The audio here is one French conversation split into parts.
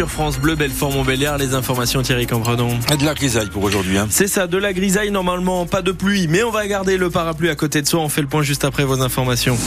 sur France Bleu, Belfort-Montbéliard. Les informations Thierry Campredon. Et de la grisaille pour aujourd'hui. Hein. C'est ça, de la grisaille. Normalement, pas de pluie, mais on va garder le parapluie à côté de soi. On fait le point juste après vos informations.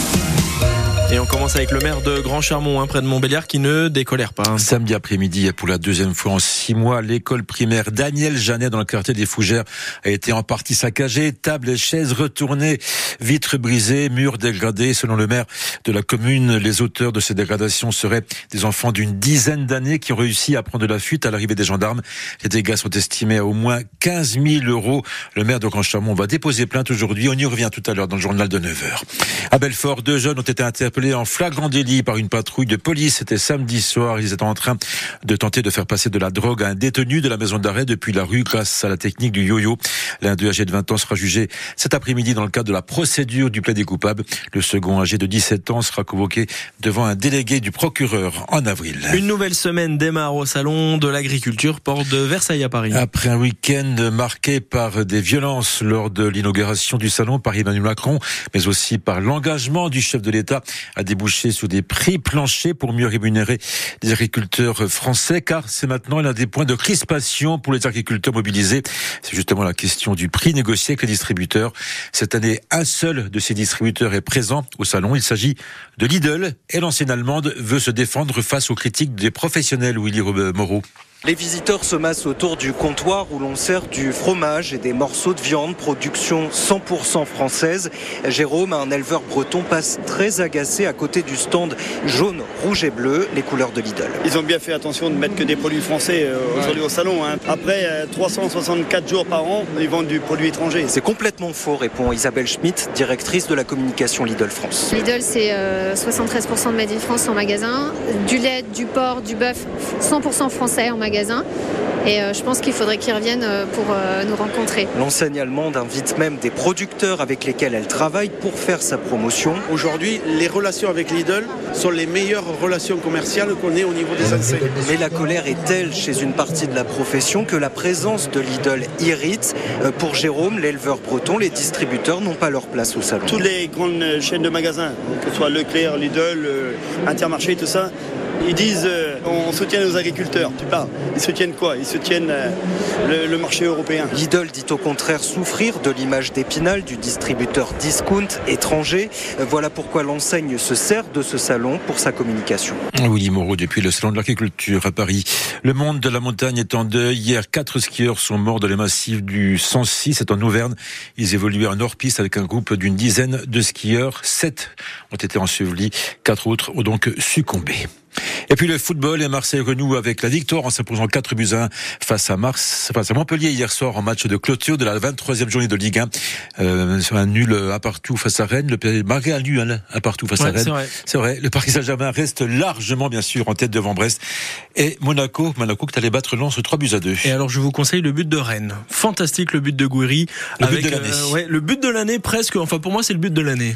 Et on commence avec le maire de Grand Charmont, hein, près de Montbéliard, qui ne décolère pas. Samedi après-midi, pour la deuxième fois en six mois, l'école primaire Daniel Janet dans le quartier des Fougères a été en partie saccagée. Tables et chaises retournées, vitres brisées, murs dégradés. Selon le maire de la commune, les auteurs de ces dégradations seraient des enfants d'une dizaine d'années qui ont réussi à prendre la fuite à l'arrivée des gendarmes. Les dégâts sont estimés à au moins 15 000 euros. Le maire de Grand Charmont va déposer plainte aujourd'hui. On y revient tout à l'heure dans le journal de 9 h. À Belfort, deux jeunes ont été interpellés en flagrant délit par une patrouille de police. C'était samedi soir. Ils étaient en train de tenter de faire passer de la drogue à un détenu de la maison d'arrêt depuis la rue grâce à la technique du yo-yo. L'un d'eux âgé de 20 ans sera jugé cet après-midi dans le cadre de la procédure du plaidé coupable. Le second âgé de 17 ans sera convoqué devant un délégué du procureur en avril. Une nouvelle semaine démarre au salon de l'agriculture, porte de Versailles à Paris. Après un week-end marqué par des violences lors de l'inauguration du salon par Emmanuel Macron, mais aussi par l'engagement du chef de l'État a débouché sur des prix planchers pour mieux rémunérer les agriculteurs français, car c'est maintenant l'un des points de crispation pour les agriculteurs mobilisés. C'est justement la question du prix négocié avec les distributeurs. Cette année, un seul de ces distributeurs est présent au salon. Il s'agit de Lidl et l'ancienne allemande veut se défendre face aux critiques des professionnels Willy Moreau. Les visiteurs se massent autour du comptoir où l'on sert du fromage et des morceaux de viande, production 100% française. Jérôme, un éleveur breton, passe très agacé à côté du stand jaune, rouge et bleu, les couleurs de Lidl. Ils ont bien fait attention de mettre que des produits français euh, aujourd'hui au salon. Hein. Après 364 euh, jours par an, ils vendent du produit étranger. C'est complètement faux, répond Isabelle Schmitt, directrice de la communication Lidl France. Lidl, c'est 73% euh, de Made in France en magasin, du lait, du porc, du bœuf, 100% français en magasin. Et euh, je pense qu'il faudrait qu'ils reviennent euh, pour euh, nous rencontrer. L'enseigne allemande invite même des producteurs avec lesquels elle travaille pour faire sa promotion. Aujourd'hui, les relations avec Lidl sont les meilleures relations commerciales qu'on ait au niveau des enseignes. Mais la colère est telle chez une partie de la profession que la présence de Lidl irrite. Pour Jérôme, l'éleveur breton, les distributeurs n'ont pas leur place au salon. Toutes les grandes chaînes de magasins, que ce soit Leclerc, Lidl, Intermarché, tout ça, ils disent euh, on soutient nos agriculteurs. Tu parles. Ils soutiennent quoi? Ils soutiennent euh, le, marché européen. Lidl dit au contraire souffrir de l'image d'Épinal du distributeur discount étranger. Voilà pourquoi l'enseigne se sert de ce salon pour sa communication. Willy Moreau depuis le salon de l'agriculture à Paris. Le monde de la montagne est en deuil. Hier, quatre skieurs sont morts dans les massifs du 106, c'est en Auvergne. Ils évoluaient en hors-piste avec un groupe d'une dizaine de skieurs. Sept ont été ensevelis, quatre autres ont donc succombé. Et puis le football et Marseille renoue avec la victoire en s'imposant 4 buts 1 face à Mars, face à Montpellier hier soir en match de clôture de la 23e journée de Ligue 1. Euh, un nul à partout face à Rennes. Le malgré un nul à partout face à Rennes. C'est vrai. Le Paris Saint-Germain reste largement bien sûr en tête devant Brest et Monaco. Monaco que allait battre Lens 3 buts à 2. Et alors je vous conseille le but de Rennes. Fantastique le but de Gouiri. Le but de l'année. Euh, ouais, le but de l'année presque. Enfin pour moi c'est le but de l'année.